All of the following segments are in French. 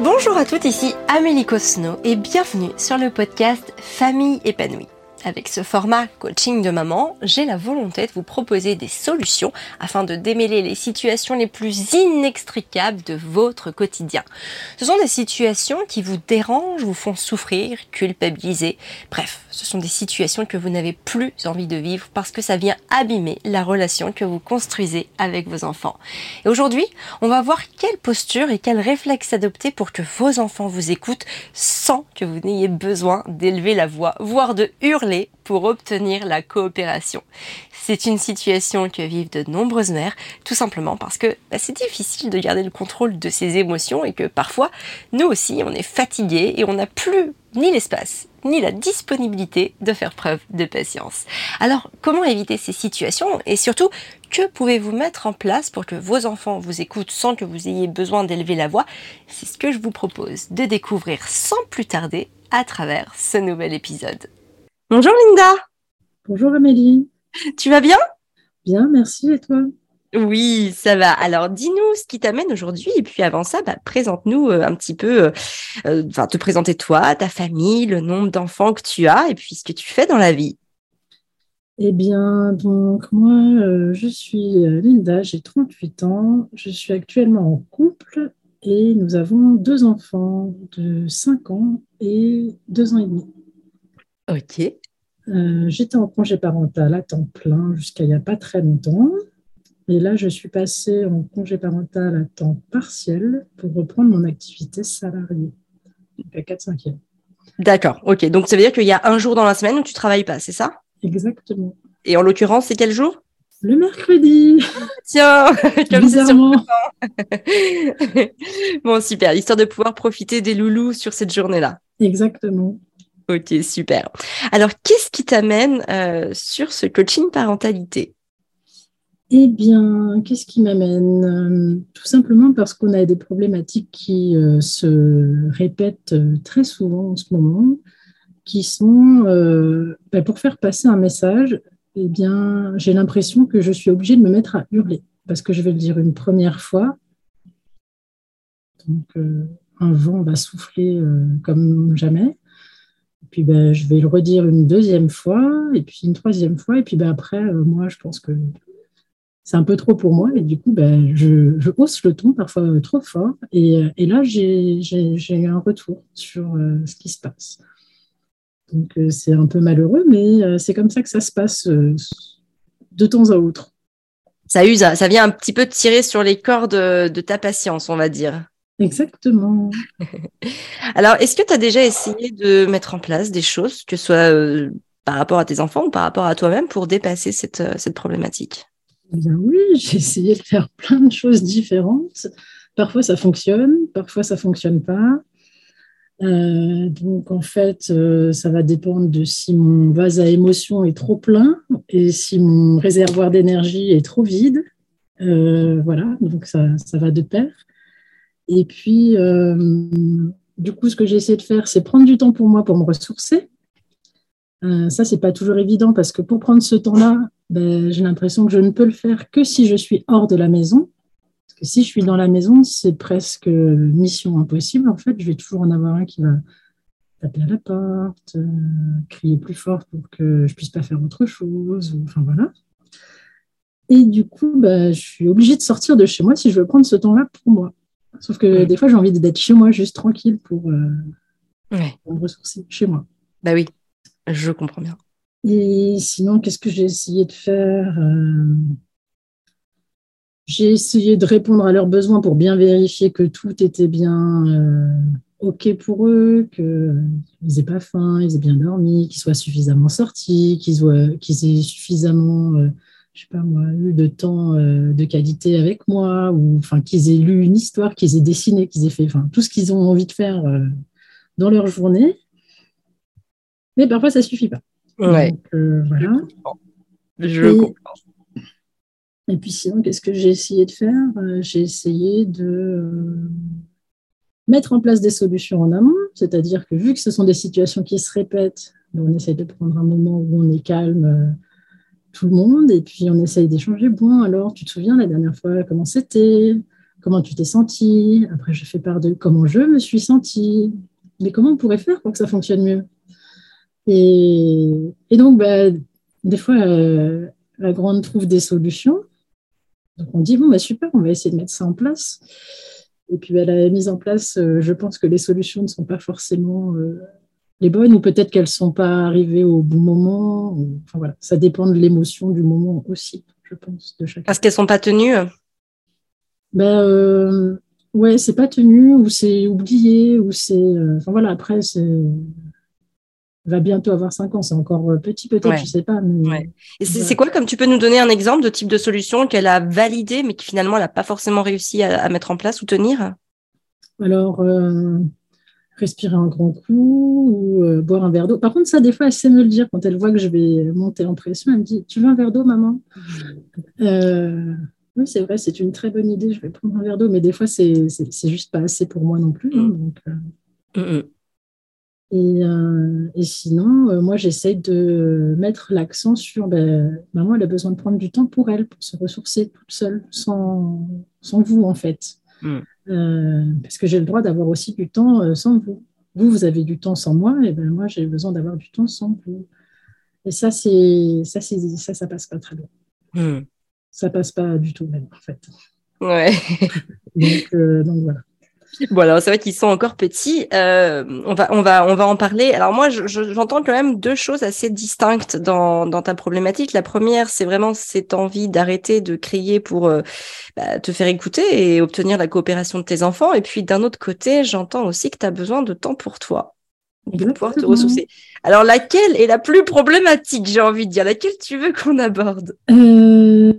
Bonjour à toutes, ici Amélie Cosno et bienvenue sur le podcast Famille épanouie. Avec ce format coaching de maman, j'ai la volonté de vous proposer des solutions afin de démêler les situations les plus inextricables de votre quotidien. Ce sont des situations qui vous dérangent, vous font souffrir, culpabiliser. Bref, ce sont des situations que vous n'avez plus envie de vivre parce que ça vient abîmer la relation que vous construisez avec vos enfants. Et aujourd'hui, on va voir quelle posture et quel réflexe adopter pour que vos enfants vous écoutent sans que vous n'ayez besoin d'élever la voix, voire de hurler pour obtenir la coopération. C'est une situation que vivent de nombreuses mères, tout simplement parce que bah, c'est difficile de garder le contrôle de ses émotions et que parfois, nous aussi, on est fatigué et on n'a plus ni l'espace ni la disponibilité de faire preuve de patience. Alors, comment éviter ces situations et surtout, que pouvez-vous mettre en place pour que vos enfants vous écoutent sans que vous ayez besoin d'élever la voix? C'est ce que je vous propose de découvrir sans plus tarder à travers ce nouvel épisode. Bonjour Linda. Bonjour Amélie. Tu vas bien? Bien, merci. Et toi? Oui, ça va. Alors, dis-nous ce qui t'amène aujourd'hui. Et puis avant ça, bah, présente-nous euh, un petit peu, euh, euh, enfin, te présenter toi, ta famille, le nombre d'enfants que tu as et puis ce que tu fais dans la vie. Eh bien, donc moi, je suis Linda, j'ai 38 ans. Je suis actuellement en couple et nous avons deux enfants de 5 ans et 2 ans et demi. Ok. Euh, j'étais en congé parental à temps plein jusqu'à il n'y a pas très longtemps. Et là, je suis passée en congé parental à temps partiel pour reprendre mon activité salariée, donc à 4 5 D'accord, ok. Donc ça veut dire qu'il y a un jour dans la semaine où tu ne travailles pas, c'est ça? Exactement. Et en l'occurrence, c'est quel jour? Le mercredi. Tiens, comme Bizarrement. bon, super. Histoire de pouvoir profiter des loulous sur cette journée-là. Exactement. Ok, super. Alors, qu'est-ce qui t'amène euh, sur ce coaching parentalité? Eh bien, qu'est-ce qui m'amène? Euh, Tout simplement parce qu'on a des problématiques qui euh, se répètent très souvent en ce moment, qui sont, ben, pour faire passer un message, eh bien, j'ai l'impression que je suis obligée de me mettre à hurler, parce que je vais le dire une première fois. Donc, un vent va souffler comme jamais puis ben, je vais le redire une deuxième fois, et puis une troisième fois, et puis ben, après, euh, moi, je pense que c'est un peu trop pour moi, et du coup, ben, je, je hausse le ton parfois trop fort, et, euh, et là, j'ai eu un retour sur euh, ce qui se passe. Donc, c'est un peu malheureux, mais c'est comme ça que ça se passe de temps à autre. Ça use, ça vient un petit peu tirer sur les cordes de ta patience, on va dire. Exactement. Alors, est-ce que tu as déjà essayé de mettre en place des choses, que ce soit euh, par rapport à tes enfants ou par rapport à toi-même, pour dépasser cette, euh, cette problématique? Eh bien oui, j'ai essayé de faire plein de choses différentes. Parfois ça fonctionne, parfois ça fonctionne pas. Euh, donc en fait, ça va dépendre de si mon vase à émotions est trop plein et si mon réservoir d'énergie est trop vide. voilà, donc ça, ça va de pair. Et puis, euh, du coup, ce que j'ai essayé de faire, c'est prendre du temps pour moi pour me ressourcer. Euh, ça, c'est pas toujours évident parce que pour prendre ce temps-là, ben, j'ai l'impression que je ne peux le faire que si je suis hors de la maison. Parce que si je suis dans la maison, c'est presque mission impossible. En fait, je vais toujours en avoir un qui va taper à la porte, euh, crier plus fort pour que je puisse pas faire autre chose. enfin voilà. Et du coup, ben, je suis obligée de sortir de chez moi si je veux prendre ce temps-là pour moi. Sauf que des fois, j'ai envie d'être chez moi, juste tranquille, pour, euh, me ressourcer chez moi. Bah oui, je comprends bien. Et sinon, qu'est-ce que j'ai essayé de faire euh, J'ai essayé de répondre à leurs besoins pour bien vérifier que tout était bien euh, OK pour eux, qu'ils n'aient pas faim, ils aient bien dormi, qu'ils soient suffisamment sortis, qu'ils aient suffisamment je sais pas moi, eu de temps euh, de qualité avec moi, ou enfin qu'ils aient lu une histoire, qu'ils aient dessiné, qu'ils aient fait, enfin tout ce qu'ils ont envie de faire euh, dans leur journée. Mais parfois ça suffit pas. Ouais. Euh, voilà. Je comprends. Et puis sinon, qu'est-ce que j'ai essayé de faire? J'ai essayé de mettre en place des solutions en amont, c'est-à-dire que vu que ce sont des situations qui se répètent, on essaie de prendre un moment où on est calme tout le monde et puis on essaye d'échanger. Bon, alors, tu te souviens la dernière fois comment c'était? Comment tu t'es senti. Après, je fais part de comment je me suis sentie. Mais comment on pourrait faire pour que ça fonctionne mieux? Et, donc, bah, des fois, la grande trouve des solutions. Donc, on dit, bon, bah, super, on va essayer de mettre ça en place. Et puis, bah, la mise en place, je pense que les solutions ne sont pas forcément les bonnes ou peut-être qu'elles ne sont pas arrivées au bon moment. Enfin, voilà, ça dépend de l'émotion du moment aussi, je pense, de chacun. Parce qu'elles ne sont pas tenues ben, euh, Ouais, c'est pas tenu ou c'est oublié ou c'est. Euh, enfin voilà, après, c'est va bientôt avoir 5 ans, c'est encore euh, petit peut-être, je je sais pas. Mais... Et c'est quoi, comme tu peux nous donner un exemple de type de solution qu'elle a validé, mais qui finalement elle n'a pas forcément réussi à, mettre en place ou tenir? Alors, euh, respirer un grand coup ou euh, boire un verre d'eau. Par contre, ça, des fois, elle sait me le dire quand elle voit que je vais monter en pression. Elle me dit Tu veux un verre d'eau, maman? Euh, Oui, c'est vrai, c'est une très bonne idée. Je vais prendre un verre d'eau, mais des fois, c'est juste pas assez pour moi non plus. Hein, mm. euh. mm, mm. Et, et, sinon, moi, j'essaie de mettre l'accent sur ben, maman, elle a besoin de prendre du temps pour elle, pour se ressourcer toute seule, sans, sans vous, en fait. Parce que j'ai le droit d'avoir aussi du temps euh, sans vous. Vous, vous avez du temps sans moi, et ben moi, j'ai besoin d'avoir du temps sans vous. Et ça, c'est ça, c'est ça, ça passe pas très bien. Hmm. Ça passe pas du tout même, en fait. Ouais. donc, euh, donc voilà. Bon alors c'est vrai qu'ils sont encore petits. Euh, on va on va on va en parler. Alors moi j'entends quand même deux choses assez distinctes dans, dans ta problématique. La première c'est vraiment cette envie d'arrêter de crier pour euh, bah, te faire écouter et obtenir la coopération de tes enfants. Et puis d'un autre côté j'entends aussi que tu as besoin de temps pour toi pour pouvoir te ressourcer. Alors laquelle est la plus problématique J'ai envie de dire? Laquelle tu veux qu'on aborde? Euh,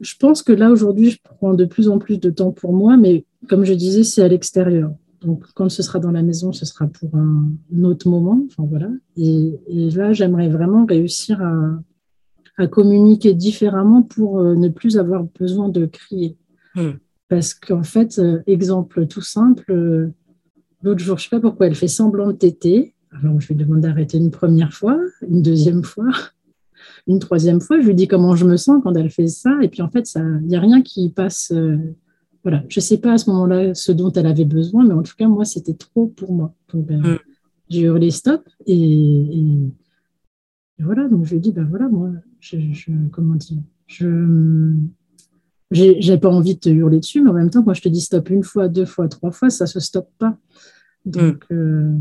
je pense que là aujourd'hui je prends de plus en plus de temps pour moi, mais comme je disais, c'est à l'extérieur. Donc, quand ce sera dans la maison, ce sera pour un, autre moment. Enfin, voilà. Et, là, j'aimerais vraiment réussir à, communiquer différemment pour euh, ne plus avoir besoin de crier. Hmm. Parce qu'en fait, euh, exemple tout simple, euh, l'autre jour, je ne sais pas pourquoi, elle fait semblant de téter. Alors, je lui demande d'arrêter une première fois, une deuxième fois, une troisième fois. Je lui dis comment je me sens quand elle fait ça. Et puis, en fait, il n'y a rien qui passe voilà, je ne sais pas à ce moment-là ce dont elle avait besoin, mais en tout cas, moi, c'était trop pour moi. Donc, ben, mm. j'ai hurlé stop et, voilà, donc je lui dit, ben voilà, moi, je, comment dire, je j'ai pas envie de te hurler dessus, mais en même temps, quand je te dis stop une fois, deux fois, trois fois, ça se stoppe pas. Donc, mm. euh,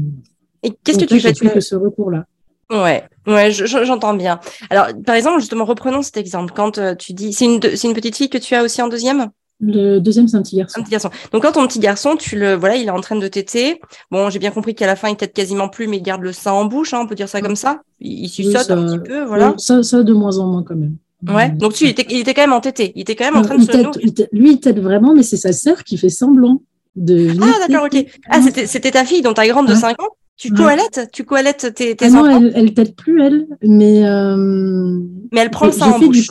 et qu'est-ce que tu fais plus que ce recours-là. Ouais, ouais, j'entends bien. Alors, par exemple, justement, reprenons cet exemple. Quand euh, tu dis, c'est une, une petite fille que tu as aussi en deuxième? Le deuxième, c'est un petit garçon. Un petit garçon. Donc, quand ton petit garçon, tu le, voilà, il est en train de téter. Bon, j'ai bien compris qu'à la fin, il tète quasiment plus, mais il garde le sein en bouche, hein, on peut dire ça comme ça. Il, il suçote un petit peu, voilà. Ça, ça, de moins en moins quand même. Ouais. Donc, tu, il était, il était quand même entêté. Il était quand même en train de se Lui, il tète vraiment, mais c'est sa sœur qui fait semblant de. Ah, d'accord, ok. Ah, c'était ta fille, dont ta grande de 5 ans? Tu coalettes Tu coalettes tes, tes ah enfants Non, elle, ne t'aide plus, elle. Mais, euh, mais elle prend le sein en bouche.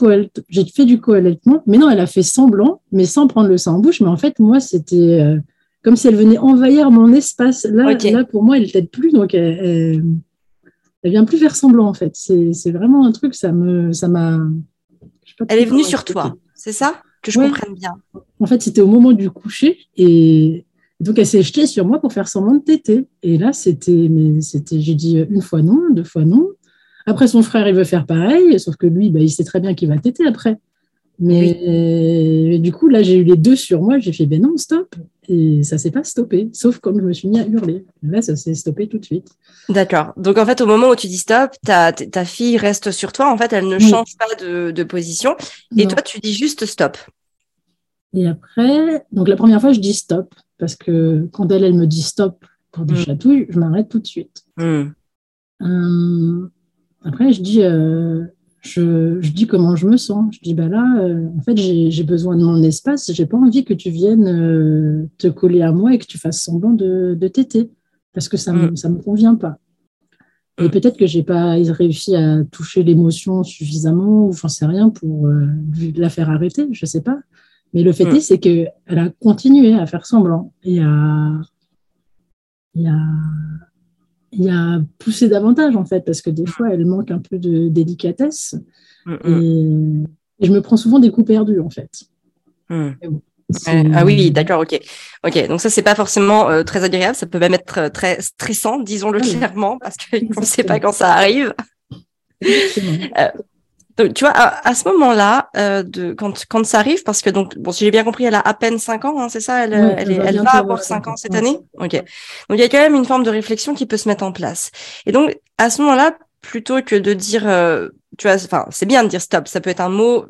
J'ai fait du coalettement. Mais non, elle a fait semblant, mais sans prendre le sein en bouche. Mais en fait, moi, c'était euh, comme si elle venait envahir mon espace. Là, là pour moi, elle t'aide plus. Donc, elle, elle, vient plus faire semblant, en fait. C'est vraiment un truc, ça me, ça m'a. Elle est venue sur toi, c'est ça? Que je comprenne bien. En fait, c'était au moment du coucher. Et donc, elle s'est jetée sur moi pour faire semblant de téter. Et là, c'était, mais c'était, j'ai dit une fois non, deux fois non. Après, son frère, il veut faire pareil, sauf que lui, bah, il sait très bien qu'il va téter après. Mais du coup, là, j'ai eu les deux sur moi. J'ai fait, ben non, stop. Et ça s'est pas stoppé, sauf comme je me suis mis à hurler. Là, ça s'est stoppé tout de suite. D'accord. Donc, en fait, au moment où tu dis stop, ta, ta fille reste sur toi. En fait, elle ne change pas de, de position. Et toi, tu dis juste stop. Et après, donc la première fois, je dis stop. Parce que quand elle, elle me dit stop pour des mm. chatouilles, je m'arrête tout de suite. Mm. Euh, après, je dis, euh, je, dis comment je me sens. Je dis, bah là, euh, en fait, j'ai besoin de mon espace. J'ai pas envie que tu viennes te coller à moi et que tu fasses semblant de, de téter. Parce que ça ne mm. me convient pas. Et peut-être que j'ai pas réussi à toucher l'émotion suffisamment, ou j'en sais rien, pour la faire arrêter, je sais pas. Mais le fait hmm. est, c'est qu'elle a continué à faire semblant et à, et à, pousser davantage, en fait, parce que des fois, elle manque un peu de délicatesse. Hmm, hmm. Et, je me prends souvent des coups perdus, en fait. ah oui, d'accord, ok. Ok, donc ça, c'est pas forcément euh, très agréable, ça peut même être euh, très stressant, disons-le clairement, parce qu'on ne sait pas quand ça arrive. Euh, donc, tu vois, à, ce moment-là, de, quand, quand ça arrive, parce que, donc, bon, si j'ai bien compris, elle a à peine 5 ans, hein, c'est ça? Elle, elle, elle, va avoir 5 ans cette année? Ok. Donc, il y a quand même une forme de réflexion qui peut se mettre en place. Et donc, à ce moment-là, plutôt que de dire, tu vois, enfin, c'est bien de dire stop, ça peut être un mot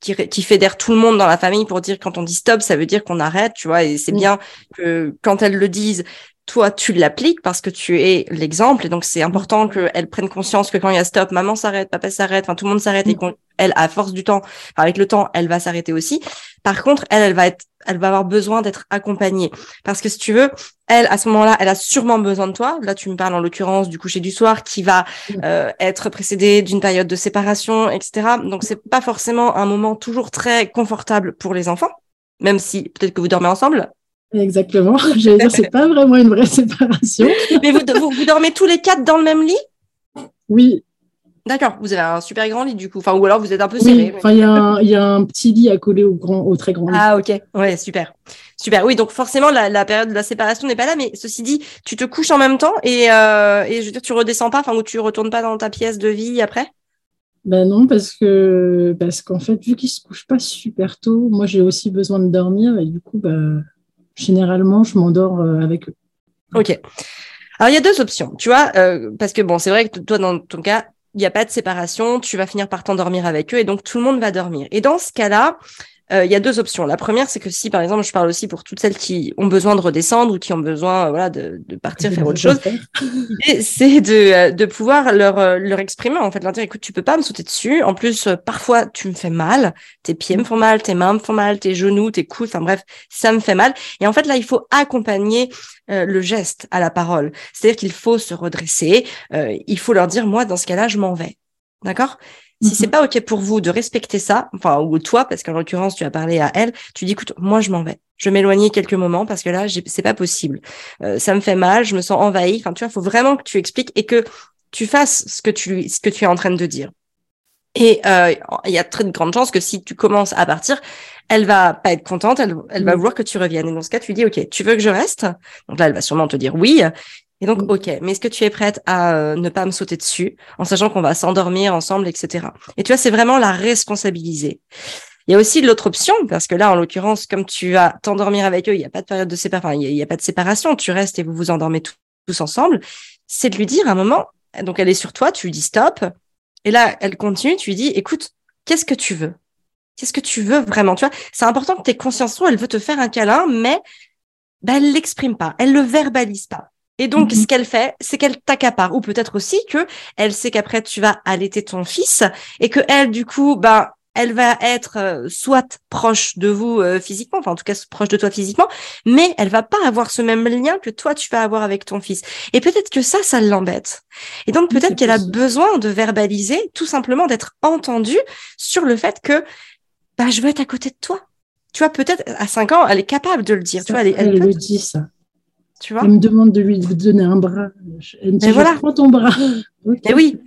qui, qui, fédère tout le monde dans la famille pour dire quand on dit stop, ça veut dire qu'on arrête, tu vois, et c'est bien que quand elles le disent, toi, tu l'appliques parce que tu es l'exemple, et donc c'est important qu'elles prennent conscience que quand il y a stop, maman s'arrête, papa s'arrête, enfin tout le monde s'arrête, et mm. qu'elle, à force du temps, avec le temps, elle va s'arrêter aussi. Par contre, elle, elle va être elle va avoir besoin d'être accompagnée. Parce que si tu veux, elle, à ce moment-là, elle a sûrement besoin de toi. Là, tu me parles en l'occurrence du coucher du soir qui va euh, être précédé d'une période de séparation, etc. Donc, c'est pas forcément un moment toujours très confortable pour les enfants, même si peut-être que vous dormez ensemble. Exactement. J'allais dire, c'est pas vraiment une vraie séparation. Mais vous, vous, vous dormez tous les quatre dans le même lit? Oui, D'accord, vous avez un super grand lit du coup, enfin ou alors vous êtes un peu serré. Enfin, il y, a un petit lit à coller au grand, au très grand lit. Ah ok, ouais, super, super. Oui, donc forcément la, période de la séparation n'est pas là, mais ceci dit, tu te couches en même temps et, euh, et je veux dire, tu redescends pas, enfin ou tu retournes pas dans ta pièce de vie après? Ben non, parce que parce qu'en fait, vu qu'ils se couchent pas super tôt, moi j'ai aussi besoin de dormir et du coup, bah, généralement, je m'endors euh, avec eux. Ok. Alors il y a deux options, tu vois, euh, parce que bon, c'est vrai que toi dans ton cas, il n'y a pas de séparation, tu vas finir par t'endormir avec eux et donc tout le monde va dormir. Et dans ce cas-là, il y a deux options. La première, c'est que si, par exemple, je parle aussi pour toutes celles qui ont besoin de redescendre ou qui ont besoin, euh, voilà, de, de partir faire autre chose, c'est de, euh, de pouvoir leur, leur exprimer en fait, leur dire, écoute, tu peux pas me sauter dessus. En plus, parfois, tu me fais mal. Tes pieds me font mal, tes mains me font mal, tes genoux, tes coudes, enfin bref, ça me fait mal. Et en fait, là, il faut accompagner le geste à la parole. C'est-à-dire qu'il faut se redresser. il faut leur dire, moi, dans ce cas-là, je m'en vais. D'accord? Si c'est mhm. pas OK pour vous de respecter ça, enfin, ou toi, parce qu'en l'occurrence, tu as parlé à elle, tu dis, écoute, moi, je m'en vais. Je vais m'éloigner quelques moments parce que là, c'est pas possible. Euh, ça me fait mal, je me sens envahie. Enfin, tu vois, il faut vraiment que tu expliques et que tu fasses ce que tu, ce que tu es en train de dire. Et euh, il y a très de grandes chances que si tu commences à partir, elle va pas être contente, elle, elle va mhm. vouloir que tu reviennes. Et dans ce cas, tu dis, OK, tu veux que je reste? Donc là, elle va sûrement te dire oui. Et donc, OK, mais est-ce que tu es prête à euh, ne pas me sauter dessus en sachant qu'on va s'endormir ensemble, etc. Et tu vois, c'est vraiment la responsabiliser. Il y a aussi l'autre option, parce que là, en l'occurrence, comme tu vas t'endormir avec eux, il n'y a pas de période de séparation, il n'y a, pas de séparation, tu restes et vous vous endormez tous ensemble, c'est de lui dire à un moment, donc elle est sur toi, tu lui dis stop, et là, elle continue, tu lui dis, écoute, qu'est-ce que tu veux? Qu'est-ce que tu veux vraiment? Tu vois, c'est important que tu aies conscience, elle veut te faire un câlin, mais ben, elle l'exprime pas, elle le verbalise pas. Et donc, mhm. ce qu'elle fait, c'est qu'elle t'accapare. Ou peut-être aussi que elle sait qu'après tu vas allaiter ton fils et que elle, du coup, ben, elle va être euh, soit proche de vous euh, physiquement, enfin en tout cas proche de toi physiquement, mais elle va pas avoir ce même lien que toi tu vas avoir avec ton fils. Et peut-être que ça, ça l'embête. Et donc peut-être qu'elle a besoin de verbaliser, tout simplement d'être entendue sur le fait que bah, je veux être à côté de toi. Tu vois, peut-être à 5 ans, elle est capable de le dire. tu vois, elle, elle, le dit ça. Tu vois Elle me demande de lui donner un bras. Elle me dit, voilà. prends ton bras. Et oui,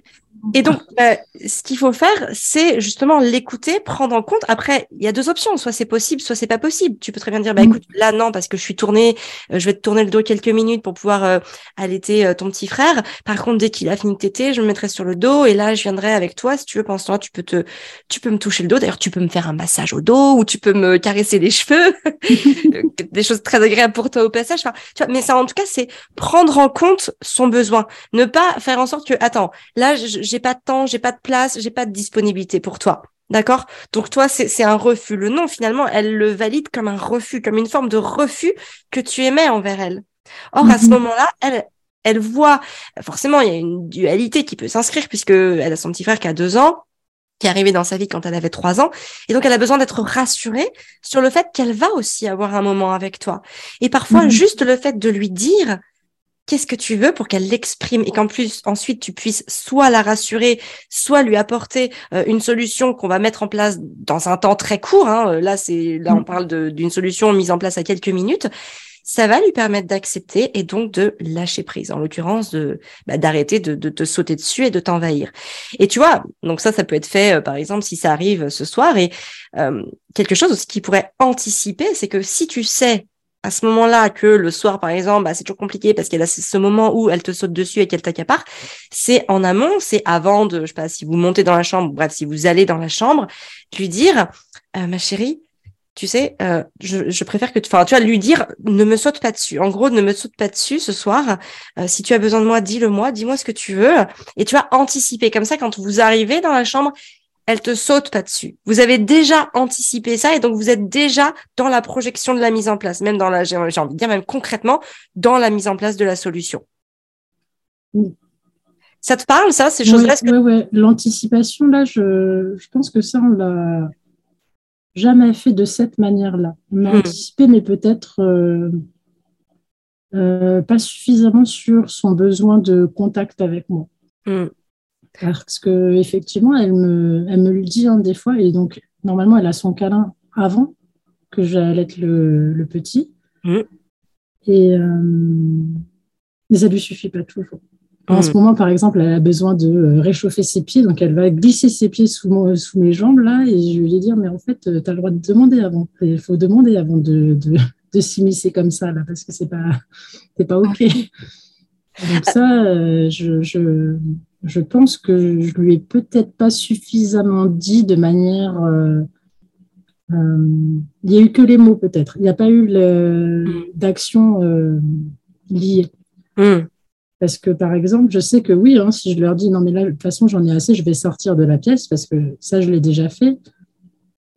et donc, bah, ce qu'il faut faire, c'est justement l'écouter, prendre en compte. Après, il y a deux options. Soit c'est possible, soit c'est pas possible. Tu peux très bien dire, bah mm. écoute, là non, parce que je suis tournée, euh, je vais te tourner le dos quelques minutes pour pouvoir euh, allaiter euh, ton petit frère. Par contre, dès qu'il a fini de téter, je me mettrai sur le dos et là, je viendrai avec toi. Si tu veux, pendant ce temps tu peux te, tu peux me toucher le dos. D'ailleurs, tu peux me faire un massage au dos ou tu peux me caresser les cheveux. Des choses très agréables pour toi au passage. Enfin, tu vois, mais ça, en tout cas, c'est prendre en compte son besoin. Ne pas faire en sorte que, attends, là, j'ai j'ai pas de temps, j'ai pas de place, j'ai pas de disponibilité pour toi. D'accord? Donc toi, c'est un refus. Le non, finalement, elle le valide comme un refus, comme une forme de refus que tu aimais envers elle. Or, à ce mhm. moment-là, elle, elle voit, forcément, il y a une dualité qui peut s'inscrire puisque elle a son petit frère qui a deux ans, qui est arrivé dans sa vie quand elle avait trois ans. Et donc, elle a besoin d'être rassurée sur le fait qu'elle va aussi avoir un moment avec toi. Et parfois, mhm. juste le fait de lui dire, qu'est-ce que tu veux pour qu'elle l'exprime et qu'en plus ensuite tu puisses soit la rassurer, soit lui apporter euh, une solution qu'on va mettre en place dans un temps très court. Hein. Là, c'est là on mm. parle d'une solution mise en place à quelques minutes. ça va lui permettre d'accepter et donc de lâcher prise, en l'occurrence de bah, d'arrêter de, de te sauter dessus et de t'envahir. Et tu vois, donc ça, ça peut être fait, euh, par exemple, si ça arrive ce soir. Et euh, quelque chose aussi qui pourrait anticiper, c'est que si tu sais à ce moment-là que le soir, par exemple, bah, c'est toujours compliqué parce qu'elle a ce moment où elle te saute dessus et qu'elle t'accapare, c'est en amont, c'est avant de, je sais pas, si vous montez dans la chambre, bref, si vous allez dans la chambre, lui dire, euh, ma chérie, tu sais, euh, je, préfère que tu, enfin, tu vas lui dire, ne me saute pas dessus. En gros, ne me saute pas dessus ce soir. Euh, si tu as besoin de moi, dis-le-moi, dis-moi ce que tu veux. Et tu vas anticiper comme ça quand vous arrivez dans la chambre, elle te saute pas dessus. Vous avez déjà anticipé ça et donc vous êtes déjà dans la projection de la mise en place, même dans la, j'ai envie de dire même concrètement dans la mise en place de la solution. Ça te parle, ça, ces choses-là? Oui, L'anticipation, là, je, je pense que ça, on l'a jamais fait de cette manière-là. On a hmm. anticipé, mais peut-être euh, euh, pas suffisamment sur son besoin de contact avec moi. Hmm. Parce que effectivement, elle me, elle me le dit hein, des fois, et donc normalement, elle a son câlin avant que j'allaite le, le petit. Et euh, mais ça lui suffit pas toujours. En ce mm. moment, par exemple, elle a besoin de euh, réchauffer ses pieds, donc elle va glisser ses pieds sous, sous mes jambes là, et je vais lui dire, mais en fait, euh, tu as le droit de demander avant. Il faut demander avant de, de, de s'immiscer comme ça là, parce que c'est pas, c'est pas ok. Donc ça, euh, je, je, je, pense que je lui ai peut-être pas suffisamment dit de manière. il n'y a eu que les mots peut-être. Il n'y a pas eu mm. d'action liée. Mm. Parce que, par exemple, je sais que oui, hein, si je leur dis non, mais là, de toute façon, j'en ai assez, je vais sortir de la pièce parce que ça, je l'ai déjà fait.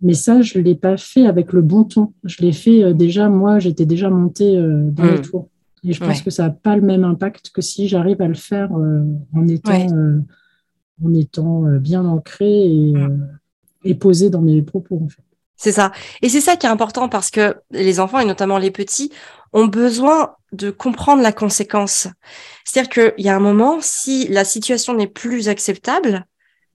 Mais ça, je ne l'ai pas fait avec le bon ton. Je l'ai fait euh, déjà, moi, j'étais déjà montée euh, dans le hmm. tour. Et je pense que ça n'a pas le même impact que si j'arrive à le faire euh, en étant, en étant bien ancré et, hmm. et posé dans mes propos, en fait. C'est ça. Et c'est ça qui est important parce que les enfants, et notamment les petits, ont besoin de comprendre la conséquence. C'est-à-dire qu'il y a un moment, si la situation n'est plus acceptable,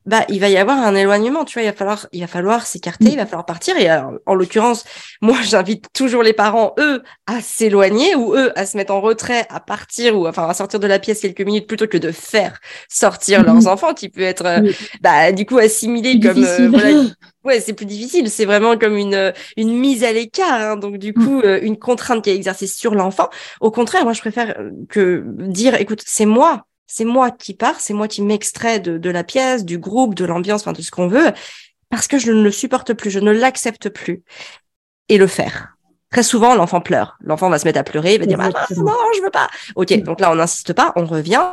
bah, il va y avoir un éloignement, tu vois, il va falloir, il va falloir s'écarter, il va falloir partir. Et en l'occurrence, moi, j'invite toujours les parents, eux, à s'éloigner ou eux, à se mettre en retrait, à partir ou enfin à sortir de la pièce quelques minutes plutôt que de faire sortir leurs mmh. enfants, qui peut être, euh, bah, du coup, assimilé comme, euh, voilà, ouais, c'est plus difficile. C'est vraiment comme une, une mise à l'écart. Hein. donc, du coup, mmh. euh, une contrainte qui est exercée sur l'enfant. Au contraire, moi, je préfère que dire, écoute, c'est moi c'est moi qui pars, c'est moi qui m'extrais de, la pièce, du groupe, de l'ambiance, enfin de ce qu'on veut, parce que je ne le supporte plus, je ne l'accepte plus. Et le faire. Très souvent, l'enfant pleure. L'enfant va se mettre à pleurer, il va dire non, je veux pas. Ok, mm. donc là, on n'insiste pas, on revient.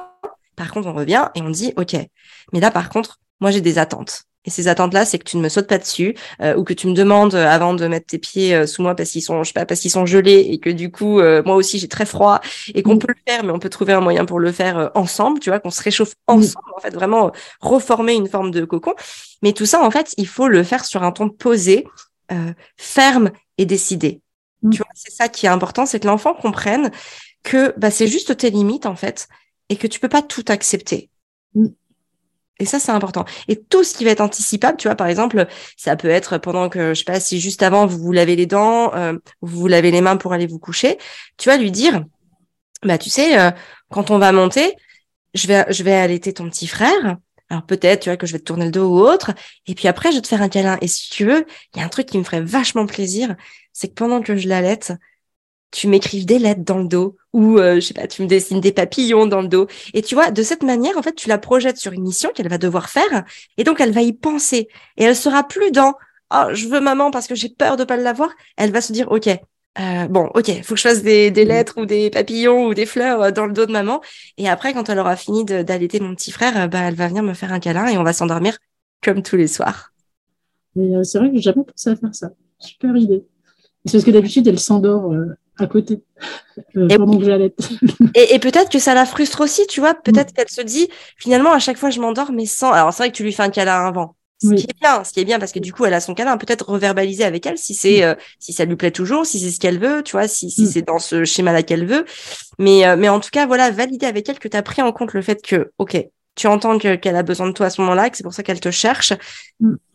Par contre, on revient et on dit ok. Mais là, par contre, moi, j'ai des attentes. Et ces attentes-là, c'est que tu ne me sautes pas dessus euh, ou que tu me demandes euh, avant de mettre tes pieds euh, sous moi parce qu'ils sont, je sais pas, parce qu'ils sont gelés et que du coup, moi aussi, j'ai très froid et qu'on mm. peut le faire, mais on peut trouver un moyen pour le faire ensemble, tu vois, qu'on se réchauffe mm. ensemble, en fait, vraiment reformer une forme de cocon. Mais tout ça, en fait, il faut le faire sur un ton posé, ferme et décidé. Mm. Tu vois, c'est ça qui est important, c'est que l'enfant comprenne que bah, c'est juste tes limites, en fait, et que tu peux pas tout accepter. Et ça, c'est important. Et tout ce qui va être anticipable, tu vois, par exemple, ça peut être pendant que, je sais pas, si juste avant, vous vous lavez les dents, euh, vous vous lavez les mains pour aller vous coucher, tu vas lui dire, bah, tu sais, euh, quand on va monter, je vais, je vais allaiter ton petit frère. Alors peut-être, tu vois, que je vais te tourner le dos ou autre. Et puis après, je vais te faire un câlin. Et si tu veux, il y a un truc qui me ferait vachement plaisir, c'est que pendant que je l'allaite, tu m'écrives des lettres dans le dos ou euh, je sais pas, tu me dessines des papillons dans le dos. Et tu vois, de cette manière, en fait, tu la projettes sur une mission qu'elle va devoir faire et donc elle va y penser et elle sera plus dans oh je veux maman parce que j'ai peur de pas l'avoir. Elle va se dire ok. Euh, bon, ok, faut que je fasse des, des, lettres ou des papillons ou des fleurs euh, dans le dos de maman. Et après, quand elle aura fini d'allaiter mon petit frère, bah, elle va venir me faire un câlin et on va s'endormir comme tous les soirs. c'est vrai que j'ai jamais pensé à faire ça. Super idée. C'est parce que d'habitude, elle s'endort à côté euh, et, pendant que j'allais. et, peut-être que ça la frustre aussi, tu vois. Peut-être mm. qu'elle se dit, finalement, à chaque fois, je m'endors, mais sans. Alors, c'est vrai que tu lui fais un câlin avant. Ce qui est bien, ce qui est bien parce que du coup, elle a son câlin, peut-être reverbaliser avec elle si c'est, mm. euh, si ça lui plaît toujours, si c'est ce qu'elle veut, tu vois, si, si mm. c'est dans ce schéma-là qu'elle veut. Mais, euh, mais en tout cas, voilà, valider avec elle que tu as pris en compte le fait que, ok, tu entends qu'elle a besoin de toi à ce moment-là, que c'est pour ça qu'elle te cherche.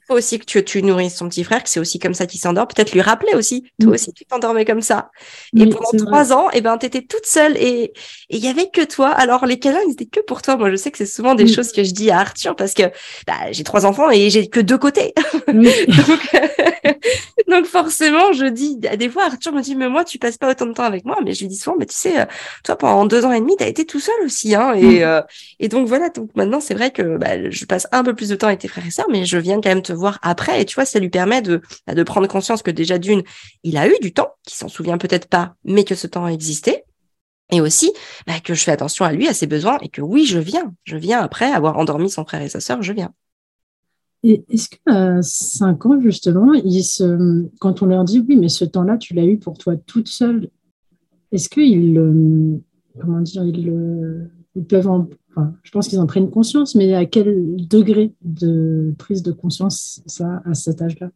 Faut aussi que tu, tu nourrisses son petit frère, que c'est aussi comme ça qu'il s'endort. Peut-être lui rappeler aussi, toi aussi, tu t'endormais comme ça. Et pendant trois ans, et eh ben, t'étais toute seule et il y avait que toi. Alors, les câlins, ils étaient que pour toi. Moi, je sais que c'est souvent des choses que je dis à Arthur parce que bah, j'ai trois enfants et j'ai que deux côtés. donc, donc, forcément, je dis, des fois, Arthur me dit, mais moi, tu passes pas autant de temps avec moi. Mais je lui dis souvent, mais tu sais, euh, toi, pendant deux ans et demi, t'as été tout seul aussi, hein. Et, euh, et donc, voilà. Donc, maintenant, c'est vrai que bah, je passe un peu plus de temps avec tes frères et sœurs, mais je viens quand même te voir après. Et tu vois, ça lui permet de, bah, de prendre conscience que déjà d'une, il a eu du temps, qu'il s'en souvient peut-être pas, mais que ce temps a existé. Et aussi bah, que je fais attention à lui, à ses besoins, et que oui, je viens. Je viens après avoir endormi son frère et sa sœur, je viens. Et est-ce qu'à 5 ans, justement, ils se... quand on leur dit oui, mais ce temps-là, tu l'as eu pour toi toute seule, est-ce qu'ils, comment dire, ils, ils peuvent en je pense qu'ils en prennent conscience, mais à quel degré de prise de conscience ça à cet âge-là?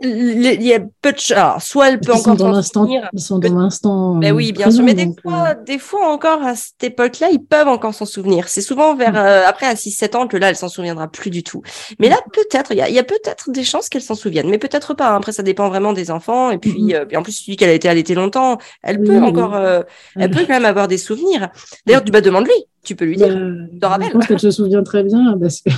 Il y a peu de. Soit elle peut encore dans l'instant. Ils sont dans l'instant. Mais oui, bien sûr. Mais des fois, euh, des fois encore à cette époque-là, ils peuvent encore s'en souvenir. C'est souvent vers mm. euh, après à 6-7 ans que là, elle s'en souviendra plus du tout. Mais là, peut-être, il y a, y a peut-être des chances qu'elle s'en souvienne, mais peut-être pas. Après, ça dépend vraiment des enfants. Et puis, euh, en plus, celui qu'elle a été allaitée longtemps, elle peut encore, elle peut quand même avoir des souvenirs. D'ailleurs, tu vas demander lui. Tu peux lui dire. tu te rappelles Je pense qu'elle se souvient très bien parce que.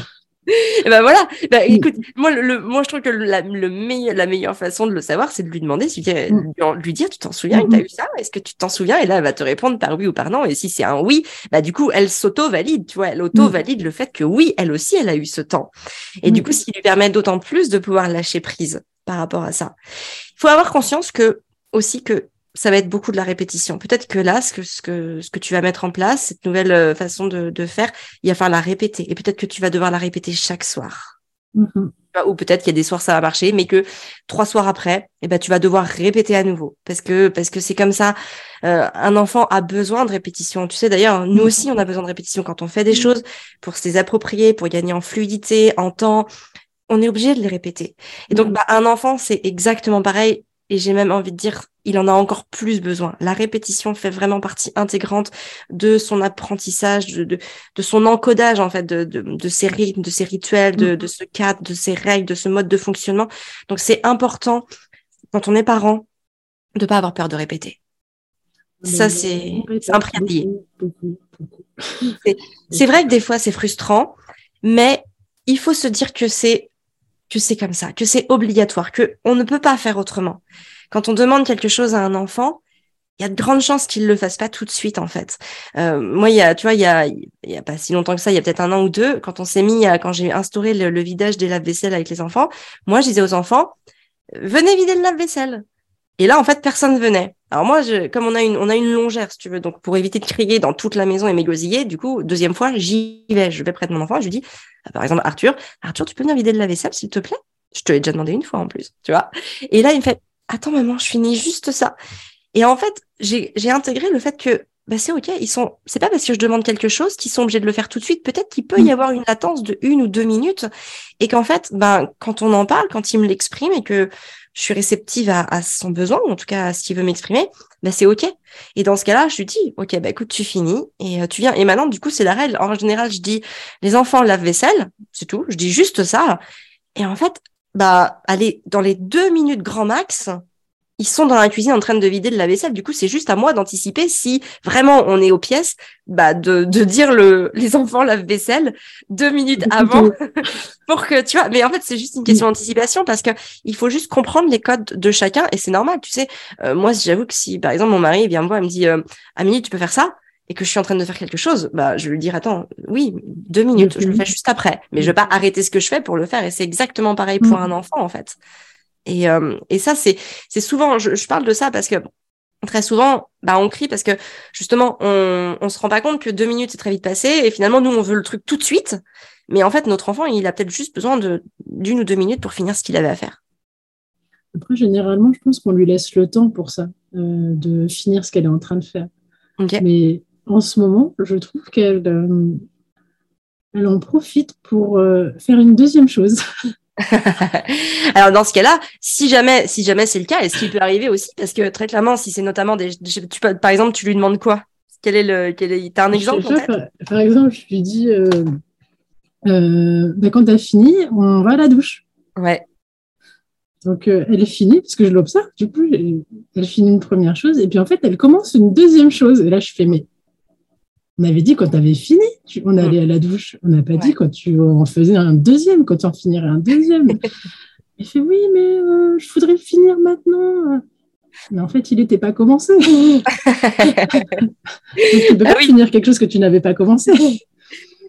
et ben voilà. Bah, écoute, moi, le, moi, je trouve que la, le meilleur, la meilleure façon de le savoir, c'est de lui demander, mm. lui, dire, tu t'en souviens, que tu as eu ça? Est-ce que tu t'en souviens? Et là, elle va te répondre par oui ou par non. Et si c'est un oui, bah du coup, elle s'auto-valide, tu vois, elle auto-valide le fait que oui, elle aussi, elle a eu ce temps. Et du mm. coup, ce qui lui permet d'autant plus de pouvoir lâcher prise par rapport à ça. Il faut avoir conscience que aussi que ça va être beaucoup de la répétition. Peut-être que là, ce que, ce que, ce que tu vas mettre en place, cette nouvelle euh, façon de, de faire, il va falloir la répéter. Et peut-être que tu vas devoir la répéter chaque soir. Mm-hmm. Ou peut-être qu'il y a des soirs ça va marcher, mais que trois soirs après, eh ben, tu vas devoir répéter à nouveau. Parce que, parce que c'est comme ça. Euh, un enfant a besoin de répétition. Tu sais, d'ailleurs, nous aussi, on a besoin de répétition quand on fait des mm-hmm. choses pour se les approprier, pour gagner en fluidité, en temps. On est obligé de les répéter. Et donc, mm-hmm. bah, un enfant, c'est exactement pareil et j'ai même envie de dire, il en a encore plus besoin. La répétition fait vraiment partie intégrante de son apprentissage, de, de, de son encodage en fait, de, de, de, ses rythmes, de ses rituels, de, de ce cadre, de ses règles, de ce mode de fonctionnement. Donc c'est important quand on est parent de pas avoir peur de répéter. Ça c'est un prix à payer. C'est vrai que des fois c'est frustrant, mais il faut se dire que c'est que c'est comme ça, que c'est obligatoire, que on ne peut pas faire autrement. Quand on demande quelque chose à un enfant, il y a de grandes chances qu'il le fasse pas tout de suite en fait. Euh, moi, il y a, tu vois, il y a, y a pas si longtemps que ça, il y a peut-être un an ou deux, quand on s'est mis, à, quand j'ai instauré le, vidage des lave-vaisselle avec les enfants, moi, je disais aux enfants, venez vider le lave-vaisselle. Et là, en fait, personne venait. Alors moi, comme on a une, on longère, si tu veux, donc pour éviter de crier dans toute la maison et m'égosiller, du coup, deuxième fois, j'y vais, je vais près de mon enfant, je lui dis, ah, par exemple, Arthur, Arthur, tu peux venir vider de la vaisselle, s'il te plaît? Je te l'ai déjà demandé une fois en plus, tu vois. Et là, il me fait, attends, maman, je finis juste ça. Et en fait, j'ai intégré le fait que bah c'est ok, ils sont. C'est pas parce que je demande quelque chose qu'ils sont obligés de le faire tout de suite. Peut-être qu'il peut y mm. avoir une latence de une ou deux minutes, et qu'en fait, ben quand on en parle, quand il me l'exprime et que je suis réceptive à, son besoin, ou en tout cas à ce qu'il veut m'exprimer, ben c'est ok. Et dans ce cas-là, je lui dis, ok, bah écoute, tu finis et euh, tu viens. Et maintenant, du coup, c'est la règle. En général, je dis, les enfants lavent vaisselle, c'est tout. Je dis juste ça. Et en fait, bah allez, dans les deux minutes grand max, ils sont dans la cuisine en train de vider de la vaisselle. Du coup, c'est juste à moi d'anticiper si vraiment on est aux pièces, bah de, de dire le les enfants lave vaisselle deux minutes avant pour que tu vois. Mais en fait, c'est juste une question d'anticipation parce que il faut juste comprendre les codes de chacun et c'est normal. Tu sais, euh, moi, j'avoue que si par exemple mon mari vient me voir et me dit euh, Amélie, tu peux faire ça? et que je suis en train de faire quelque chose, bah je vais lui dire attends, oui, deux minutes, je le fais juste après, mais je vais pas arrêter ce que je fais pour le faire et c'est exactement pareil pour mm. un enfant en fait. Et, euh, et ça, c'est, souvent, je, parle de ça parce que très souvent, bah, on crie parce que justement, on, on se rend pas compte que deux minutes, c'est très vite passé et finalement, nous, on veut le truc tout de suite. Mais en fait, notre enfant, il a peut-être juste besoin de, d'une ou deux minutes pour finir ce qu'il avait à faire. Après, généralement, je pense qu'on lui laisse le temps pour ça, euh, de finir ce qu'elle est en train de faire. Mais en ce moment, je trouve qu'elle euh, elle en profite pour faire une deuxième chose. Alors dans ce cas-là, si jamais, si jamais c'est le cas, est-ce qu'il peut arriver aussi? Parce que très clairement, si c'est notamment des, tu par exemple, tu lui demandes quoi? Quel est le, quel est, t'as un exemple par, exemple, je lui dis, euh, euh, bah, quand t'as fini, on va à la douche. Ouais. Donc, euh, elle est finie, parce que je l'observe, du coup, elle finit une première chose, et puis en fait, elle commence une deuxième chose. Et là, je fais, mais on avait dit quand tu avais fini, on mm. allait à la douche. On n'a pas dit quand tu en faisais un deuxième, quand tu en finirais un deuxième. il fait, oui, mais euh, je voudrais le finir maintenant. Mais en fait, il n'était pas commencé. Donc, tu peux ah pas finir quelque chose que tu n'avais pas commencé.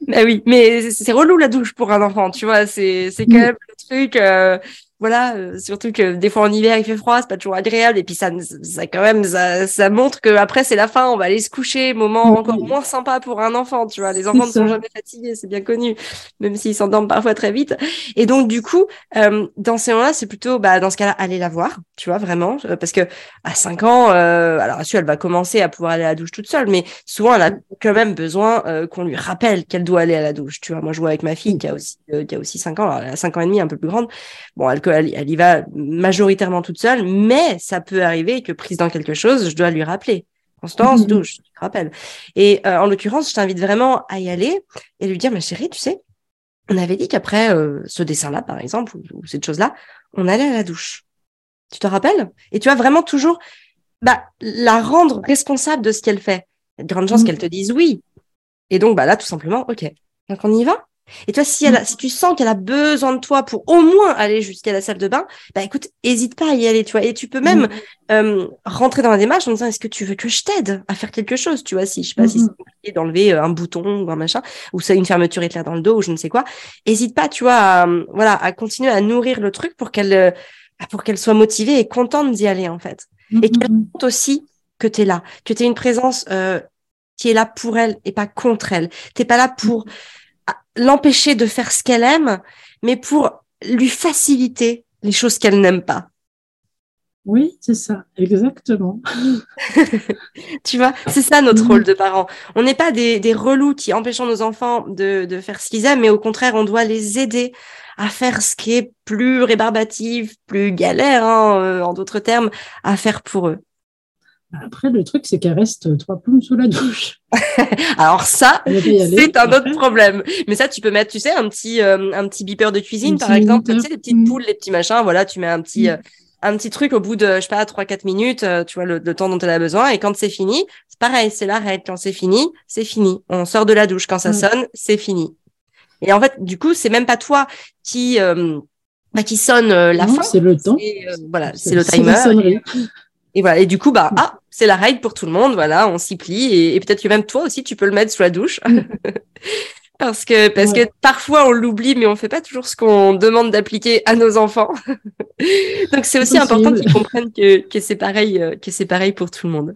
Bah oui, mais c'est relou la douche pour un enfant, tu vois. C'est quand même le truc. Euh, voilà, euh, surtout que des fois en hiver il fait froid, c'est pas toujours agréable et puis ça, ça quand même ça, ça montre que après c'est la fin, on va aller se coucher, moment encore moins sympa pour un enfant, tu vois. Les enfants ne sont jamais fatigués, c'est bien connu, même s'ils s'endorment parfois très vite. Et donc du coup, euh, dans ces moments-là, c'est plutôt bah dans ce cas-là aller la voir, tu vois vraiment, euh, parce que à 5 ans, euh, alors sûr elle va commencer à pouvoir aller à la douche toute seule, mais souvent elle a quand même besoin qu'on lui rappelle qu'elle doit aller à la douche, tu vois. Moi je vois avec ma fille qui a aussi qui a aussi 5 ans, alors elle a 5 ans et demi, un peu plus grande. Bon, elle elle, y va majoritairement toute seule, mais ça peut arriver que prise dans quelque chose, je dois lui rappeler. Constance, mhm. douche, je te rappelle. Et euh, en l'occurrence, je t'invite vraiment à y aller et lui dire, ma chérie, tu sais, on avait dit qu'après euh, ce dessin-là, par exemple, ou, cette chose-là, on allait à la douche. Tu te rappelles? Et tu vas vraiment toujours bah, la rendre responsable de ce qu'elle fait. Il y a de grandes chances mhm. qu'elle te dise oui. Et donc, bah là, tout simplement, OK. Donc, on y va? Et toi, si, elle si tu sens qu'elle a besoin de toi pour au moins aller jusqu'à la salle de bain, bah écoute, hésite pas à y aller, tu vois. Et tu peux même mm. euh, rentrer dans la démarche en disant est-ce que tu veux que je t'aide à faire quelque chose, tu vois, si je sais pas si c'est compliqué d'enlever euh, un bouton ou un machin, ou c'est une fermeture éclair dans le dos ou je ne sais quoi. Hésite pas, tu vois, à, voilà, à continuer à nourrir le truc pour qu'elle euh, pour qu'elle soit motivée et contente d'y aller en fait, et qu'elle compte aussi que tu es là, que tu es une présence qui est là pour elle et pas contre elle. T'es pas là pour l'empêcher de faire ce qu'elle aime, mais pour lui faciliter les choses qu'elle n'aime pas. Oui, c'est ça, exactement. tu vois, c'est ça notre rôle de parents. On n'est pas des, des, relous qui empêchons nos enfants de, de faire ce qu'ils aiment, mais au contraire, on doit les aider à faire ce qui est plus rébarbatif, plus galère, hein, euh, en d'autres termes, à faire pour eux. Après, le truc, c'est qu'elle reste trois plombes sous la douche. Alors ça, c'est un autre problème. Mais ça, tu peux mettre, tu sais, un petit, euh, un petit beeper de cuisine, par exemple. Tu sais, les petites poules, les petits machins. Voilà, tu mets un petit, mm. euh, un petit truc au bout de, je sais pas, trois, quatre minutes, euh, tu vois, le, temps dont elle a besoin. Et quand c'est fini, c'est pareil, c'est l'arrêt. Quand c'est fini, c'est fini. On sort de la douche. Quand ça mm. sonne, c'est fini. Et en fait, du coup, c'est même pas toi qui, bah, qui sonne la fin. C'est le temps. voilà, c'est le timer. Et voilà. Et du coup, bah, ah, c'est la règle pour tout le monde. Voilà, on s'y plie. Et, peut-être que même toi aussi, tu peux le mettre sous la douche. parce que, parce que parfois, on l'oublie, mais on fait pas toujours ce qu'on demande d'appliquer à nos enfants. Donc, c'est aussi important qu'ils comprennent que, que c'est pareil, euh, que c'est pareil pour tout le monde.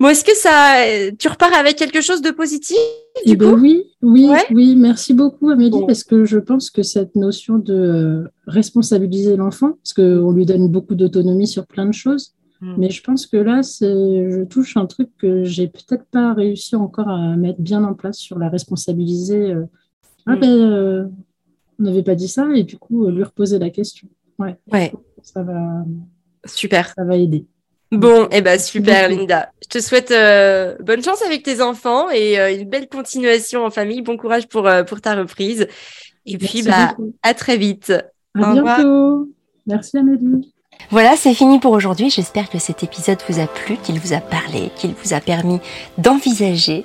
Bon, est-ce que ça, tu repars avec quelque chose de positif du eh ben Oui, oui, oui. Merci beaucoup, Amélie, parce que je pense que cette notion de responsabiliser l'enfant, parce qu'on lui donne beaucoup d'autonomie sur plein de choses, Mm. Mais je pense que là, je touche un truc que j'ai peut-être pas réussi encore à mettre bien en place sur la responsabiliser. Euh. Ah mm. ben, euh, on n'avait pas dit ça, et du coup, lui reposer la question. Ouais. ouais. Ça va. Super. Ça va aider. Bon, et eh ben super, Linda. Je te souhaite euh, bonne chance avec tes enfants et une belle continuation en famille. Bon courage pour, pour ta reprise. Et puis, bah, à très vite. À bientôt. Merci, Amélie. Voilà, c'est fini pour aujourd'hui. J'espère que cet épisode vous a plu, qu'il vous a parlé, qu'il vous a permis d'envisager